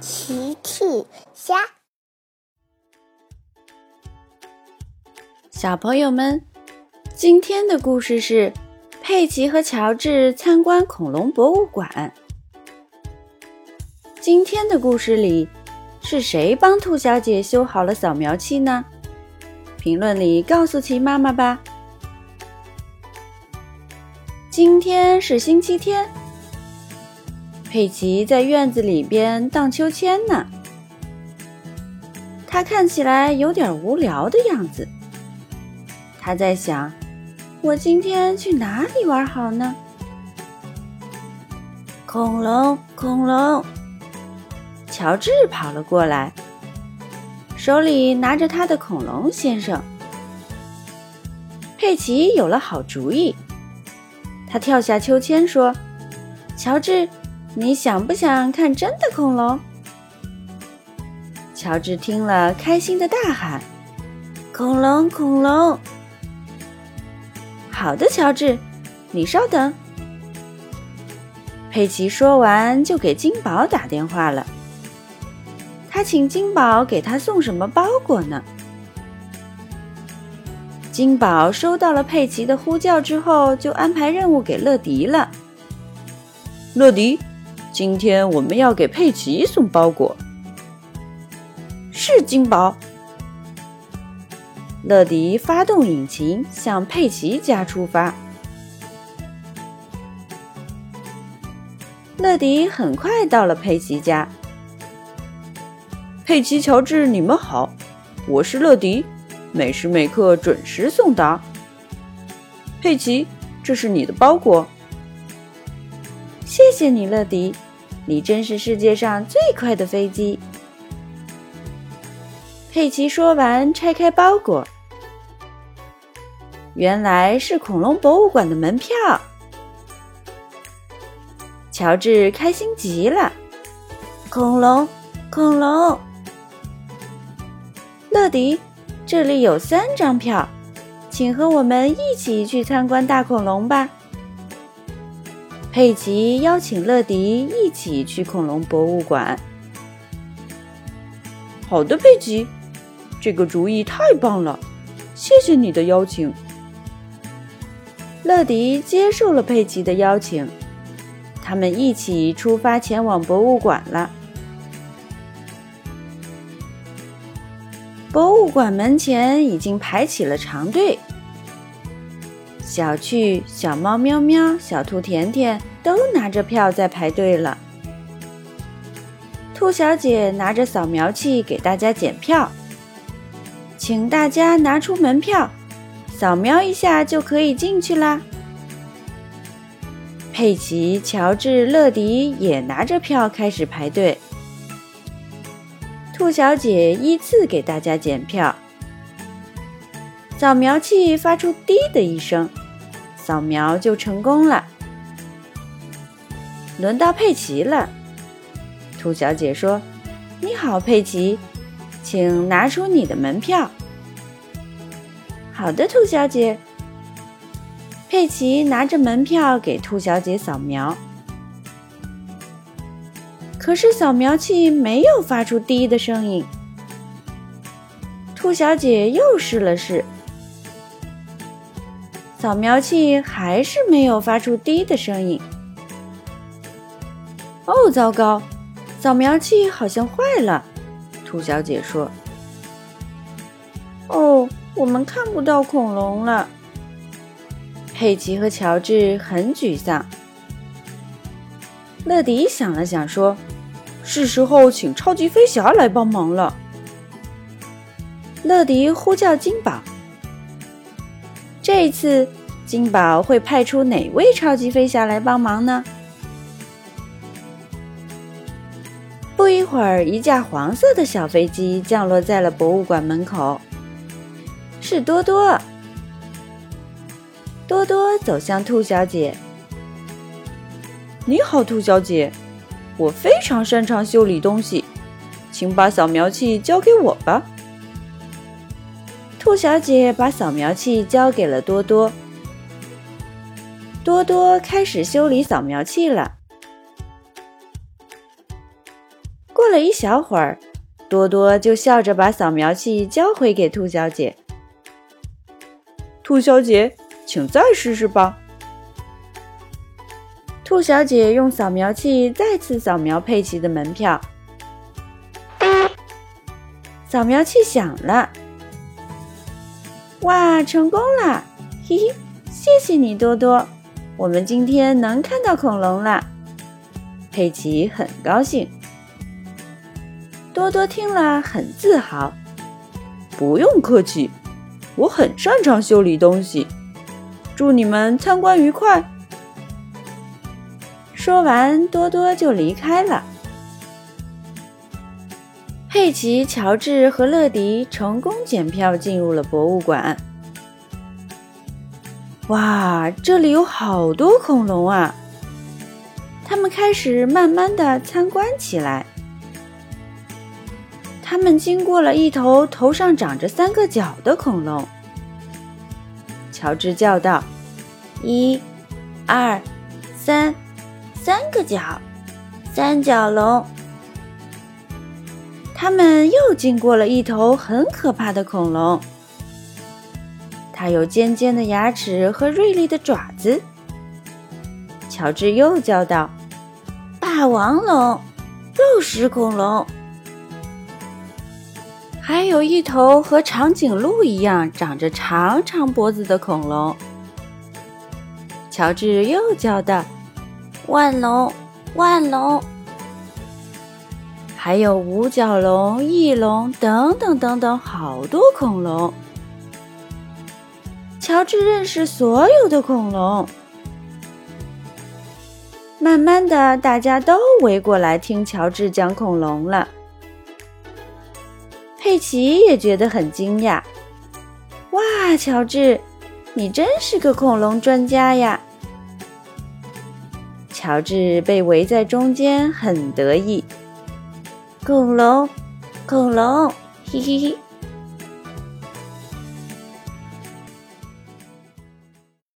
奇趣虾，小朋友们，今天的故事是佩奇和乔治参观恐龙博物馆。今天的故事里，是谁帮兔小姐修好了扫描器呢？评论里告诉奇妈妈吧。今天是星期天。佩奇在院子里边荡秋千呢，他看起来有点无聊的样子。他在想：我今天去哪里玩好呢？恐龙，恐龙！乔治跑了过来，手里拿着他的恐龙先生。佩奇有了好主意，他跳下秋千说：“乔治。”你想不想看真的恐龙？乔治听了，开心的大喊：“恐龙，恐龙！”好的，乔治，你稍等。佩奇说完，就给金宝打电话了。他请金宝给他送什么包裹呢？金宝收到了佩奇的呼叫之后，就安排任务给乐迪了。乐迪。今天我们要给佩奇送包裹，是金宝。乐迪发动引擎向佩奇家出发。乐迪很快到了佩奇家。佩奇、乔治，你们好，我是乐迪，每时每刻准时送达。佩奇，这是你的包裹。谢谢你，乐迪。你真是世界上最快的飞机！佩奇说完，拆开包裹，原来是恐龙博物馆的门票。乔治开心极了，恐龙，恐龙！乐迪，这里有三张票，请和我们一起去参观大恐龙吧。佩奇邀请乐迪一起去恐龙博物馆。好的，佩奇，这个主意太棒了，谢谢你的邀请。乐迪接受了佩奇的邀请，他们一起出发前往博物馆了。博物馆门前已经排起了长队。小趣、小猫喵喵、小兔甜甜都拿着票在排队了。兔小姐拿着扫描器给大家检票，请大家拿出门票，扫描一下就可以进去啦。佩奇、乔治、乐迪也拿着票开始排队。兔小姐依次给大家检票。扫描器发出“滴”的一声，扫描就成功了。轮到佩奇了，兔小姐说：“你好，佩奇，请拿出你的门票。”好的，兔小姐。佩奇拿着门票给兔小姐扫描，可是扫描器没有发出“滴”的声音。兔小姐又试了试。扫描器还是没有发出“滴”的声音。哦，糟糕！扫描器好像坏了。兔小姐说：“哦，我们看不到恐龙了。”佩奇和乔治很沮丧。乐迪想了想说：“是时候请超级飞侠来帮忙了。”乐迪呼叫金宝。这一次，金宝会派出哪位超级飞侠来帮忙呢？不一会儿，一架黄色的小飞机降落在了博物馆门口。是多多。多多走向兔小姐。你好，兔小姐，我非常擅长修理东西，请把扫描器交给我吧。兔小姐把扫描器交给了多多，多多开始修理扫描器了。过了一小会儿，多多就笑着把扫描器交回给兔小姐。兔小姐，请再试试吧。兔小姐用扫描器再次扫描佩奇的门票，扫描器响了。哇，成功了！嘿嘿，谢谢你，多多。我们今天能看到恐龙了，佩奇很高兴。多多听了很自豪。不用客气，我很擅长修理东西。祝你们参观愉快。说完，多多就离开了。佩奇、乔治和乐迪成功检票进入了博物馆。哇，这里有好多恐龙啊！他们开始慢慢的参观起来。他们经过了一头头上长着三个角的恐龙。乔治叫道：“一、二、三，三个角，三角龙。”他们又经过了一头很可怕的恐龙，它有尖尖的牙齿和锐利的爪子。乔治又叫道：“霸王龙，肉食恐龙。”还有一头和长颈鹿一样长着长长脖子的恐龙。乔治又叫道：“万龙，万龙。”还有五角龙、翼龙等等等等，好多恐龙。乔治认识所有的恐龙。慢慢的，大家都围过来听乔治讲恐龙了。佩奇也觉得很惊讶。哇，乔治，你真是个恐龙专家呀！乔治被围在中间，很得意。恐龙，恐龙，嘿嘿嘿。